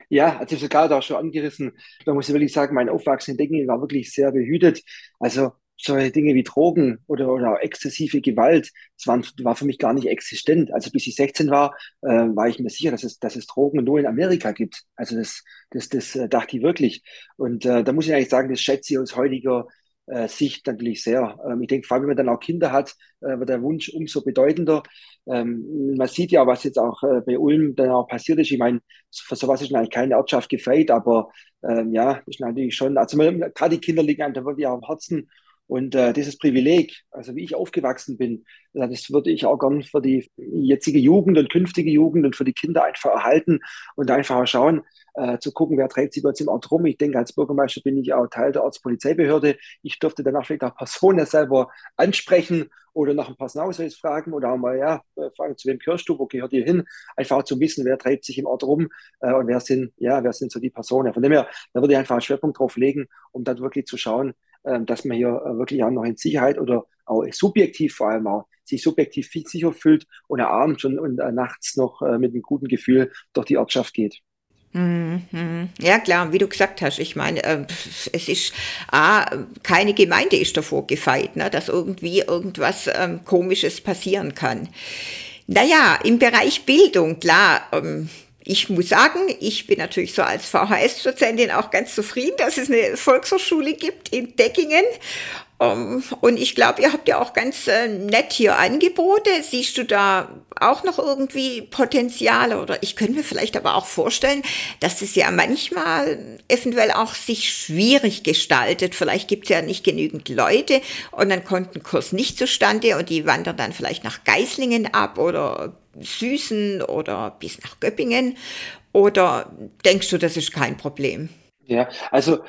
Ja, also ich habe gerade auch schon angerissen. Da muss ich wirklich sagen, mein Aufwachsen in Deggingen war wirklich sehr behütet. Also solche Dinge wie Drogen oder, oder exzessive Gewalt, das war, war für mich gar nicht existent. Also bis ich 16 war, äh, war ich mir sicher, dass es, dass es Drogen nur in Amerika gibt. Also das, das, das äh, dachte ich wirklich. Und äh, da muss ich eigentlich sagen, das schätze ich aus heutiger äh, Sicht natürlich sehr. Ähm, ich denke, vor allem, wenn man dann auch Kinder hat, äh, wird der Wunsch umso bedeutender. Ähm, man sieht ja, was jetzt auch äh, bei Ulm dann auch passiert ist. Ich meine, für sowas ist eigentlich keine Ortschaft gefeit, aber ähm, ja, ist natürlich schon, also gerade die Kinder liegen einem da wirklich auch am Herzen. Und äh, dieses Privileg, also wie ich aufgewachsen bin, das würde ich auch gern für die jetzige Jugend und künftige Jugend und für die Kinder einfach erhalten und einfach schauen, äh, zu gucken, wer trägt sich bei uns im Ort rum. Ich denke, als Bürgermeister bin ich auch Teil der Ortspolizeibehörde. Ich durfte danach vielleicht auch Personen selber ansprechen oder nach einem Personalausweis fragen oder auch mal, ja, äh, fragen, zu wem gehörst du, wo gehört ihr hin? Einfach zu wissen, wer treibt sich im Ort rum äh, und wer sind, ja, wer sind so die Personen. Von dem her, da würde ich einfach einen Schwerpunkt drauf legen, um dann wirklich zu schauen, dass man hier äh, wirklich auch noch in Sicherheit oder auch subjektiv vor allem auch sich subjektiv viel sicher fühlt und er abends und, und äh, nachts noch äh, mit einem guten Gefühl durch die Ortschaft geht. Mhm. Ja, klar, wie du gesagt hast, ich meine, es ist, ah, keine Gemeinde ist davor gefeit, ne, dass irgendwie irgendwas ähm, Komisches passieren kann. Naja, im Bereich Bildung, klar, ähm, ich muss sagen, ich bin natürlich so als VHS-Dozentin auch ganz zufrieden, dass es eine Volkshochschule gibt in Deckingen. Um, und ich glaube, ihr habt ja auch ganz äh, nett hier Angebote. Siehst du da auch noch irgendwie Potenziale? Oder ich könnte mir vielleicht aber auch vorstellen, dass es ja manchmal eventuell auch sich schwierig gestaltet. Vielleicht gibt es ja nicht genügend Leute und dann kommt ein Kurs nicht zustande und die wandern dann vielleicht nach Geislingen ab oder Süßen oder bis nach Göppingen? Oder denkst du, das ist kein Problem? Ja, also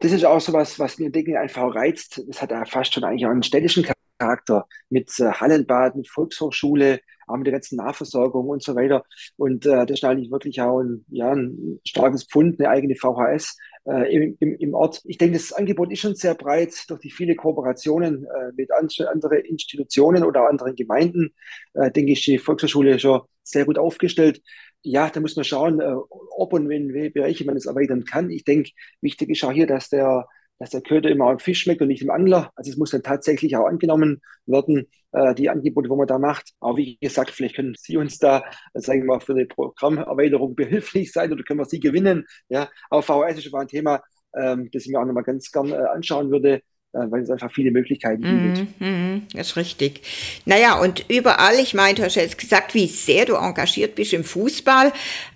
das ist auch so was, was mir Dinge einfach reizt. Das hat ja fast schon eigentlich auch einen städtischen Charakter mit äh, Hallenbaden, Volkshochschule, auch mit der ganzen Nahversorgung und so weiter. Und äh, das ist eigentlich wirklich auch ein, ja, ein starkes Pfund, eine eigene VHS äh, im, im, im Ort. Ich denke, das Angebot ist schon sehr breit durch die viele Kooperationen äh, mit an, anderen Institutionen oder anderen Gemeinden. Äh, denke ich, die Volkshochschule schon sehr gut aufgestellt ja, da muss man schauen, äh, ob und in welche Bereiche man es erweitern kann. Ich denke, wichtig ist auch hier, dass der, dass der Köder immer am Fisch schmeckt und nicht im Angler. Also es muss dann tatsächlich auch angenommen werden, äh, die Angebote, wo man da macht. Aber wie gesagt, vielleicht können Sie uns da, äh, sagen wir mal, für eine Programmerweiterung behilflich sein oder können wir Sie gewinnen. Ja, aber VHS ist schon mal ein Thema, ähm, das ich mir auch nochmal ganz gern äh, anschauen würde. Äh, weil es einfach viele Möglichkeiten gibt. Mm, mm, das ist richtig. Naja, und überall, ich meine, du hast jetzt gesagt, wie sehr du engagiert bist im Fußball,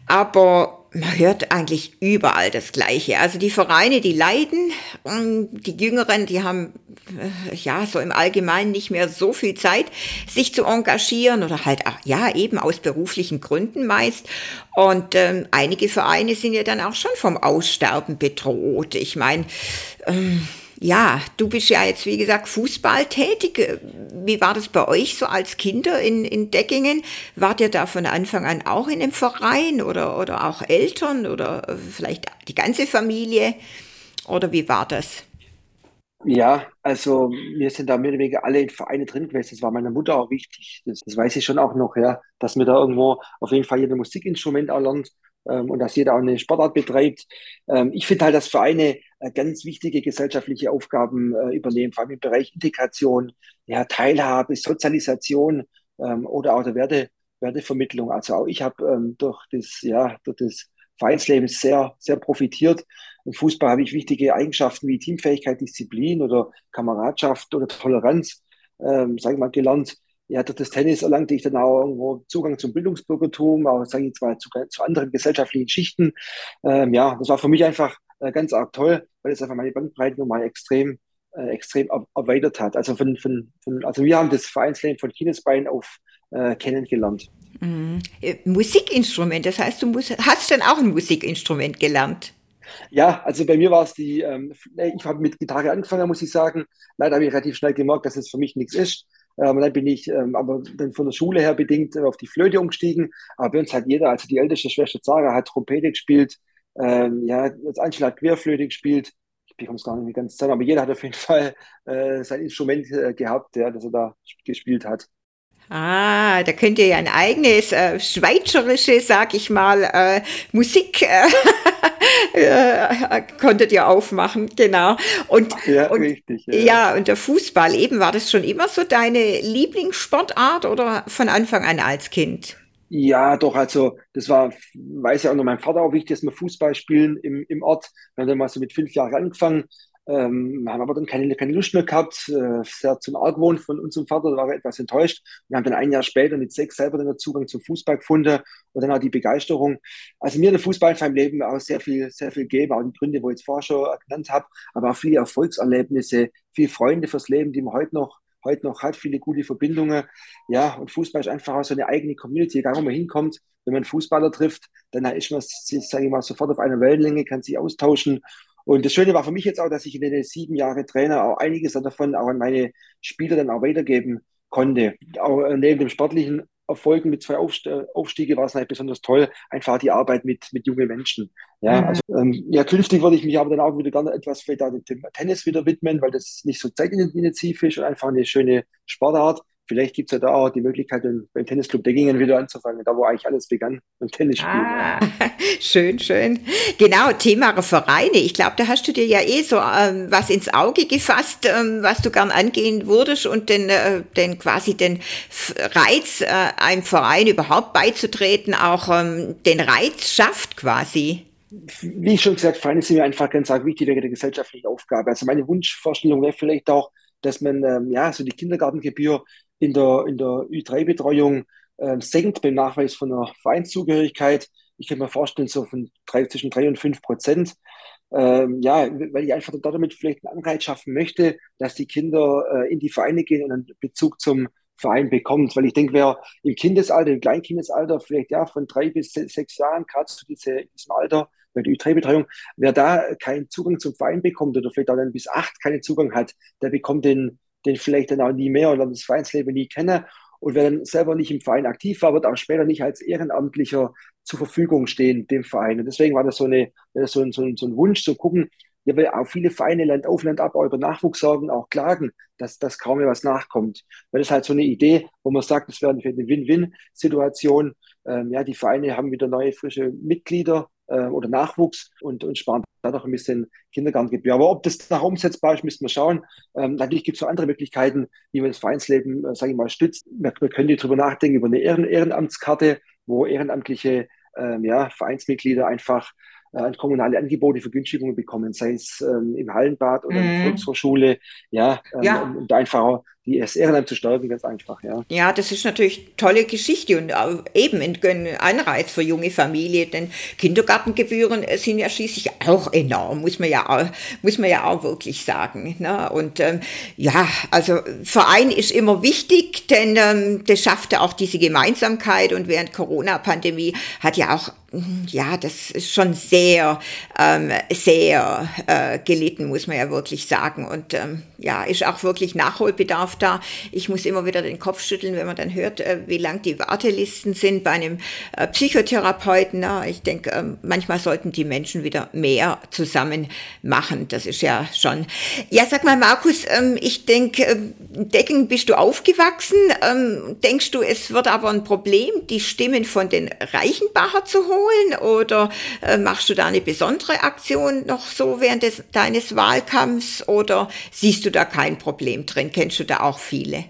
aber man hört eigentlich überall das Gleiche. Also die Vereine, die leiden, die Jüngeren, die haben äh, ja so im Allgemeinen nicht mehr so viel Zeit, sich zu engagieren oder halt ja eben aus beruflichen Gründen meist. Und ähm, einige Vereine sind ja dann auch schon vom Aussterben bedroht. Ich meine, ähm, ja, du bist ja jetzt, wie gesagt, Fußball tätig. Wie war das bei euch so als Kinder in, in Deckingen? Wart ihr da von Anfang an auch in einem Verein oder, oder auch Eltern oder vielleicht die ganze Familie? Oder wie war das? Ja, also wir sind da mehr oder weniger alle in Vereine drin gewesen. Das war meiner Mutter auch wichtig. Das, das weiß ich schon auch noch, ja, dass wir da irgendwo auf jeden Fall jeder Musikinstrument erlernt ähm, und dass jeder auch eine Sportart betreibt. Ähm, ich finde halt, dass Vereine äh, ganz wichtige gesellschaftliche Aufgaben äh, übernehmen, vor allem im Bereich Integration, ja, Teilhabe, Sozialisation ähm, oder auch der Werte, Wertevermittlung. Also auch ich habe ähm, durch das, ja, durch das Vereinsleben sehr, sehr profitiert. Im Fußball habe ich wichtige Eigenschaften wie Teamfähigkeit, Disziplin oder Kameradschaft oder Toleranz, ähm, sage ich mal, gelernt. Ja, durch das Tennis erlangte ich dann auch irgendwo Zugang zum Bildungsbürgertum, auch, sage ich zwar, zu, zu anderen gesellschaftlichen Schichten. Ähm, ja, das war für mich einfach äh, ganz arg toll, weil es einfach meine Bandbreite nochmal extrem, äh, extrem erweitert hat. Also, von, von, von, also wir haben das Vereinsleben von Kindesbein auf äh, kennengelernt. Mhm. Äh, Musikinstrument, das heißt, du musst, hast dann auch ein Musikinstrument gelernt? Ja, also bei mir war es die, ähm, ich habe mit Gitarre angefangen, muss ich sagen. Leider habe ich relativ schnell gemerkt, dass es für mich nichts ist. Ähm, dann bin ich ähm, aber dann von der Schule her bedingt auf die Flöte umgestiegen. Aber bei uns hat jeder, also die älteste Schwester Zara hat Trompete gespielt, ähm, ja, das Angela hat Querflöte gespielt. Ich bekomme es gar nicht mehr ganz zusammen, aber jeder hat auf jeden Fall äh, sein Instrument äh, gehabt, ja, das er da gespielt hat. Ah, da könnt ihr ja ein eigenes äh, schweizerisches, sag ich mal, äh, Musik äh, äh, konntet ihr aufmachen, genau. Und, ja, und, richtig. Ja. ja, und der Fußball eben, war das schon immer so deine Lieblingssportart oder von Anfang an als Kind? Ja, doch, also das war, weiß ja auch noch mein Vater auch wichtig, dass wir Fußball spielen im, im Ort. Wir haben dann mal so mit fünf Jahren angefangen, ähm, haben aber dann keine, keine Lust mehr gehabt, äh, sehr zum Argwohn von unserem Vater, da war er etwas enttäuscht. Wir haben dann ein Jahr später mit sechs selber den Zugang zum Fußball gefunden und dann auch die Begeisterung. Also mir der Fußball in meinem Leben auch sehr viel, sehr viel gegeben, auch die Gründe, wo ich jetzt vorher schon genannt habe, aber auch viele Erfolgserlebnisse, viele Freunde fürs Leben, die man heute noch heute noch hat, viele gute Verbindungen. Ja, und Fußball ist einfach auch so eine eigene Community, egal wo man hinkommt. Wenn man Fußballer trifft, dann ist man, sage ich mal, sofort auf einer Wellenlänge, kann sich austauschen. Und das Schöne war für mich jetzt auch, dass ich in den sieben Jahren Trainer auch einiges davon auch an meine Spieler dann auch weitergeben konnte. Auch neben dem sportlichen Erfolgen mit zwei Aufstiege war es halt besonders toll, einfach die Arbeit mit, mit jungen Menschen. Ja, mhm. also ähm, ja, künftig würde ich mich aber dann auch wieder gerne etwas vielleicht dem Tennis wieder widmen, weil das nicht so zeitintensiv ist und einfach eine schöne Sportart. Vielleicht gibt es ja da auch die Möglichkeit, beim Tennisclub Deggingen wieder anzufangen, da wo eigentlich alles begann, beim Tennisspielen. Ah, schön, schön. Genau, Thema Vereine. Ich glaube, da hast du dir ja eh so ähm, was ins Auge gefasst, ähm, was du gern angehen würdest und den, äh, den quasi den Reiz, äh, einem Verein überhaupt beizutreten, auch ähm, den Reiz schafft quasi wie ich schon gesagt, Vereine sind mir einfach ganz arg wichtig wegen der gesellschaftlichen Aufgabe. Also meine Wunschvorstellung wäre vielleicht auch, dass man ähm, ja so die Kindergartengebühr in der, in der Ü3-Betreuung äh, senkt beim Nachweis von einer Vereinszugehörigkeit. Ich kann mir vorstellen, so von drei, zwischen drei und fünf Prozent. Ähm, ja, weil ich einfach damit vielleicht einen Anreiz schaffen möchte, dass die Kinder äh, in die Vereine gehen und einen Bezug zum Verein bekommt. Weil ich denke, wer im Kindesalter, im Kleinkindesalter, vielleicht ja von drei bis sechs Jahren, gerade zu diese, diesem Alter, bei der Ü3-Betreuung, wer da keinen Zugang zum Verein bekommt oder vielleicht auch dann bis acht keinen Zugang hat, der bekommt den den vielleicht dann auch nie mehr oder das Vereinsleben nie kenne. Und wer dann selber nicht im Verein aktiv war, wird auch später nicht als Ehrenamtlicher zur Verfügung stehen, dem Verein. Und deswegen war das so, eine, so, ein, so, ein, so ein Wunsch zu gucken, ja, weil auch viele Vereine Land auf, Land ab über Nachwuchs sorgen, auch klagen, dass, dass kaum mehr was nachkommt. Weil das ist halt so eine Idee, wo man sagt, das wäre eine Win-Win-Situation. Ähm, ja, die Vereine haben wieder neue, frische Mitglieder äh, oder Nachwuchs und, und sparen da noch ein bisschen Kindergartengebühr. Aber ob das nach umsetzbar ist, müssen wir schauen. Ähm, natürlich gibt es noch andere Möglichkeiten, wie man das Vereinsleben, äh, sage ich mal, stützt. Wir, wir können darüber nachdenken, über eine Ehren Ehrenamtskarte, wo ehrenamtliche ähm, ja, Vereinsmitglieder einfach äh, kommunale Angebote, Vergünstigungen bekommen, sei es ähm, im Hallenbad oder mm. in der mhm. Volkshochschule, ja, ähm, ja. Und, und einfach die das Ehrenamt zu stärken, ganz einfach, ja. Ja, das ist natürlich tolle Geschichte und eben ein Anreiz für junge Familien, denn Kindergartengebühren sind ja schließlich auch enorm, muss man ja auch, muss man ja auch wirklich sagen. Ne? Und ähm, ja, also Verein ist immer wichtig, denn ähm, das schafft ja auch diese Gemeinsamkeit und während Corona-Pandemie hat ja auch ja, das ist schon sehr, ähm, sehr äh, gelitten, muss man ja wirklich sagen. Und ähm, ja, ist auch wirklich Nachholbedarf da. Ich muss immer wieder den Kopf schütteln, wenn man dann hört, äh, wie lang die Wartelisten sind bei einem äh, Psychotherapeuten. Ich denke, äh, manchmal sollten die Menschen wieder mehr zusammen machen. Das ist ja schon. Ja, sag mal, Markus, ähm, ich denke, äh, Decken bist du aufgewachsen. Ähm, denkst du, es wird aber ein Problem, die Stimmen von den Reichenbacher zu holen? holen oder äh, machst du da eine besondere Aktion noch so während des, deines Wahlkampfs oder siehst du da kein Problem drin? Kennst du da auch viele?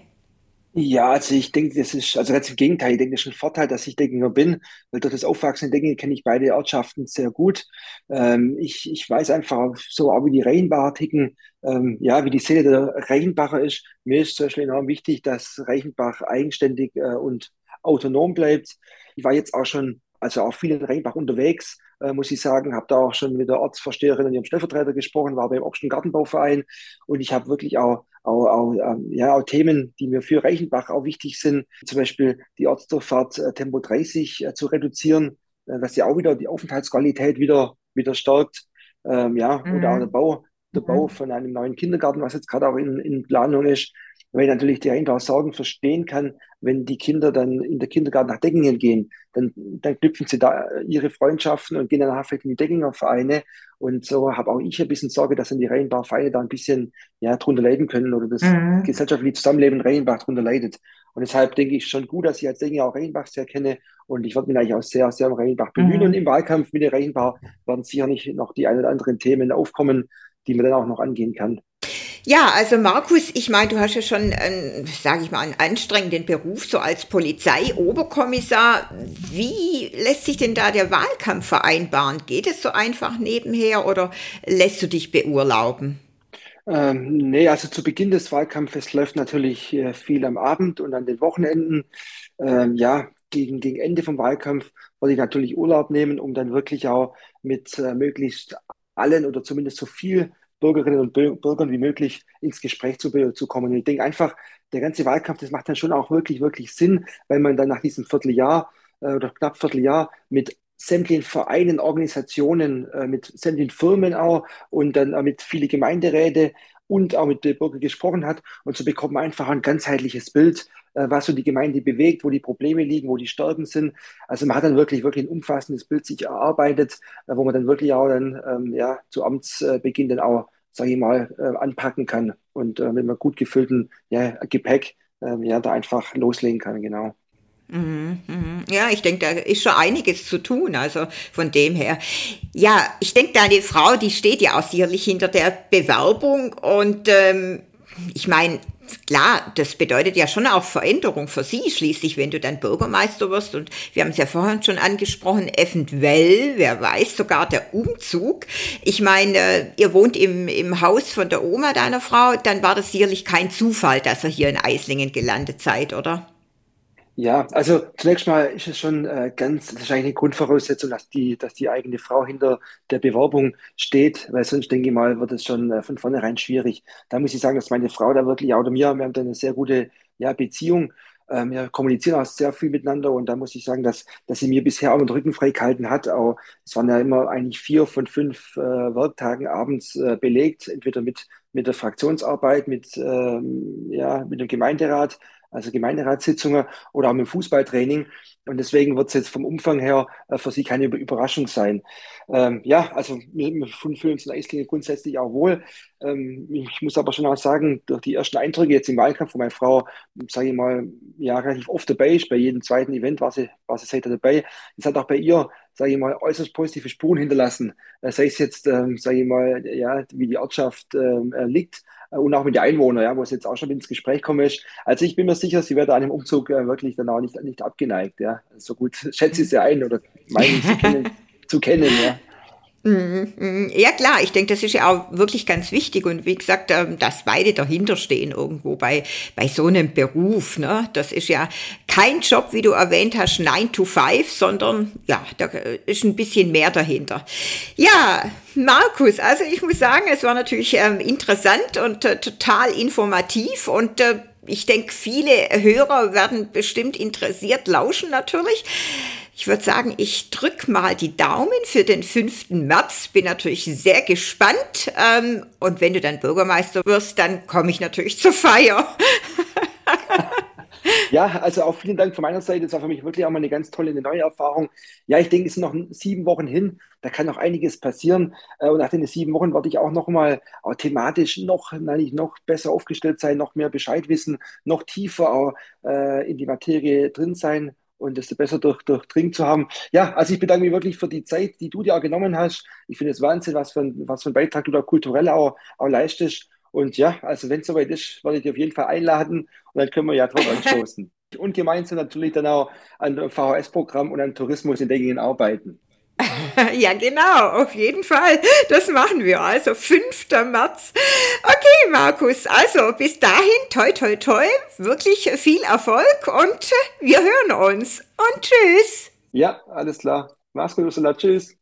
Ja, also ich denke, das ist, also ganz im Gegenteil, ich denke, das ist ein Vorteil, dass ich Degginger bin, weil durch das Aufwachsen in Deggingen kenne ich beide Ortschaften sehr gut. Ähm, ich, ich weiß einfach so auch, wie die Reichenbacher ticken, ähm, ja, wie die Seele der Reichenbacher ist. Mir ist zum Beispiel enorm wichtig, dass Reichenbach eigenständig äh, und autonom bleibt. Ich war jetzt auch schon also auch viel in Rheinbach unterwegs, äh, muss ich sagen. Habe da auch schon mit der Ortsvorsteherin und ihrem Stellvertreter gesprochen, war beim Ochschen Gartenbauverein und ich habe wirklich auch, auch, auch, ähm, ja, auch Themen, die mir für Reichenbach auch wichtig sind, zum Beispiel die Ortsdurchfahrt äh, Tempo 30 äh, zu reduzieren, äh, dass ja auch wieder die Aufenthaltsqualität wieder, wieder stärkt. Ähm, ja, mhm. oder auch der Bau, der Bau mhm. von einem neuen Kindergarten, was jetzt gerade auch in, in Planung ist weil natürlich die Rheinbauer Sorgen verstehen kann, wenn die Kinder dann in der Kindergarten nach Deckingen gehen, dann, dann knüpfen sie da ihre Freundschaften und gehen dann nachher in die Deckinger Vereine. Und so habe auch ich ein bisschen Sorge, dass dann die Rheinbauer Vereine da ein bisschen ja, drunter leiden können oder das mhm. gesellschaftliche Zusammenleben in Rheinbach drunter leidet. Und deshalb denke ich schon gut, dass ich als Deckinger auch Rheinbach sehr kenne. Und ich werde mich eigentlich auch sehr, sehr um Rheinbach bemühen. Mhm. Und im Wahlkampf mit der Rheinbach werden sicherlich noch die ein oder anderen Themen aufkommen, die man dann auch noch angehen kann. Ja, also Markus, ich meine, du hast ja schon, einen, sage ich mal, einen anstrengenden Beruf, so als Polizeioberkommissar. Wie lässt sich denn da der Wahlkampf vereinbaren? Geht es so einfach nebenher oder lässt du dich beurlauben? Ähm, nee, also zu Beginn des Wahlkampfes läuft natürlich äh, viel am Abend und an den Wochenenden. Ähm, ja, gegen, gegen Ende vom Wahlkampf wollte ich natürlich Urlaub nehmen, um dann wirklich auch mit äh, möglichst allen oder zumindest so viel Bürgerinnen und Bürgern wie möglich ins Gespräch zu, zu kommen. Und ich denke einfach, der ganze Wahlkampf, das macht dann schon auch wirklich, wirklich Sinn, weil man dann nach diesem Vierteljahr äh, oder knapp Vierteljahr mit sämtlichen Vereinen, Organisationen, äh, mit sämtlichen Firmen auch und dann mit vielen Gemeinderäte und auch mit den Bürgern gesprochen hat. Und so bekommt man einfach ein ganzheitliches Bild, äh, was so die Gemeinde bewegt, wo die Probleme liegen, wo die Stärken sind. Also man hat dann wirklich, wirklich ein umfassendes Bild sich erarbeitet, äh, wo man dann wirklich auch dann ähm, ja, zu Amtsbeginn dann auch sage ich mal, äh, anpacken kann und äh, mit einem gut gefüllten ja, Gepäck äh, ja, da einfach loslegen kann, genau. Mhm, mhm. Ja, ich denke, da ist schon einiges zu tun, also von dem her. Ja, ich denke, deine Frau, die steht ja auch sicherlich hinter der Bewerbung und ähm, ich meine, klar, das bedeutet ja schon auch Veränderung für Sie schließlich, wenn du dann Bürgermeister wirst. Und wir haben es ja vorhin schon angesprochen, eventuell, wer weiß, sogar der Umzug. Ich meine, ihr wohnt im, im Haus von der Oma deiner Frau, dann war das sicherlich kein Zufall, dass ihr hier in Eislingen gelandet seid, oder? Ja, also zunächst mal ist es schon äh, ganz, das ist eigentlich eine Grundvoraussetzung, dass die, dass die eigene Frau hinter der Bewerbung steht, weil sonst denke ich mal, wird es schon äh, von vornherein schwierig. Da muss ich sagen, dass meine Frau da wirklich, oder mir, wir haben da eine sehr gute ja, Beziehung. Ähm, wir kommunizieren auch sehr viel miteinander und da muss ich sagen, dass, dass sie mir bisher auch den Rücken frei gehalten hat. Auch, es waren ja immer eigentlich vier von fünf äh, Werktagen abends äh, belegt, entweder mit, mit der Fraktionsarbeit, mit, ähm, ja, mit dem Gemeinderat also Gemeinderatssitzungen oder auch mit Fußballtraining. Und deswegen wird es jetzt vom Umfang her äh, für Sie keine Überraschung sein. Ähm, ja, also wir, wir fühlen uns in Eislingen grundsätzlich auch wohl. Ähm, ich muss aber schon auch sagen, durch die ersten Eindrücke jetzt im Wahlkampf, wo meine Frau, sage ich mal, ja, relativ oft dabei ist, bei jedem zweiten Event war sie, war sie seitdem dabei. Es hat auch bei ihr, sage ich mal, äußerst positive Spuren hinterlassen. Äh, sei es jetzt, ähm, sage ich mal, ja, wie die Ortschaft ähm, äh, liegt, äh, und auch mit den Einwohnern, ja, wo es jetzt auch schon ins Gespräch kommen ist. Also ich bin mir sicher, sie wird an einem Umzug äh, wirklich dann auch nicht, nicht abgeneigt. Ja. So gut schätze ich sie ein oder meine ich sie kennen, zu kennen. Ja. Mhm. Ja klar, ich denke, das ist ja auch wirklich ganz wichtig und wie gesagt, ähm, dass beide dahinter stehen irgendwo bei, bei so einem Beruf. Ne? Das ist ja kein Job, wie du erwähnt hast, 9 to 5, sondern ja, da ist ein bisschen mehr dahinter. Ja, Markus, also ich muss sagen, es war natürlich ähm, interessant und äh, total informativ und äh, ich denke, viele Hörer werden bestimmt interessiert lauschen natürlich. Ich würde sagen, ich drück mal die Daumen für den 5. März. Bin natürlich sehr gespannt. Ähm, und wenn du dann Bürgermeister wirst, dann komme ich natürlich zur Feier. Ja, also auch vielen Dank von meiner Seite. Das war für mich wirklich auch mal eine ganz tolle, eine neue Erfahrung. Ja, ich denke, es sind noch sieben Wochen hin. Da kann noch einiges passieren. Äh, und nach den sieben Wochen werde ich auch noch mal auch thematisch noch, nein, noch besser aufgestellt sein, noch mehr Bescheid wissen, noch tiefer auch äh, in die Materie drin sein und desto besser durch, durchdringt zu haben. Ja, also ich bedanke mich wirklich für die Zeit, die du dir auch genommen hast. Ich finde es Wahnsinn, was für, ein, was für ein Beitrag du da kulturell auch, auch leistest. Und ja, also wenn es soweit ist, werde ich dich auf jeden Fall einladen und dann können wir ja drauf anstoßen. Und gemeinsam natürlich dann auch an VHS-Programm und an Tourismus in Degingen arbeiten. Ja, genau, auf jeden Fall. Das machen wir. Also 5. März. Okay, Markus, also bis dahin, toi, toi, toi, wirklich viel Erfolg und wir hören uns. Und tschüss. Ja, alles klar. Mach's gut, Ursula. Tschüss.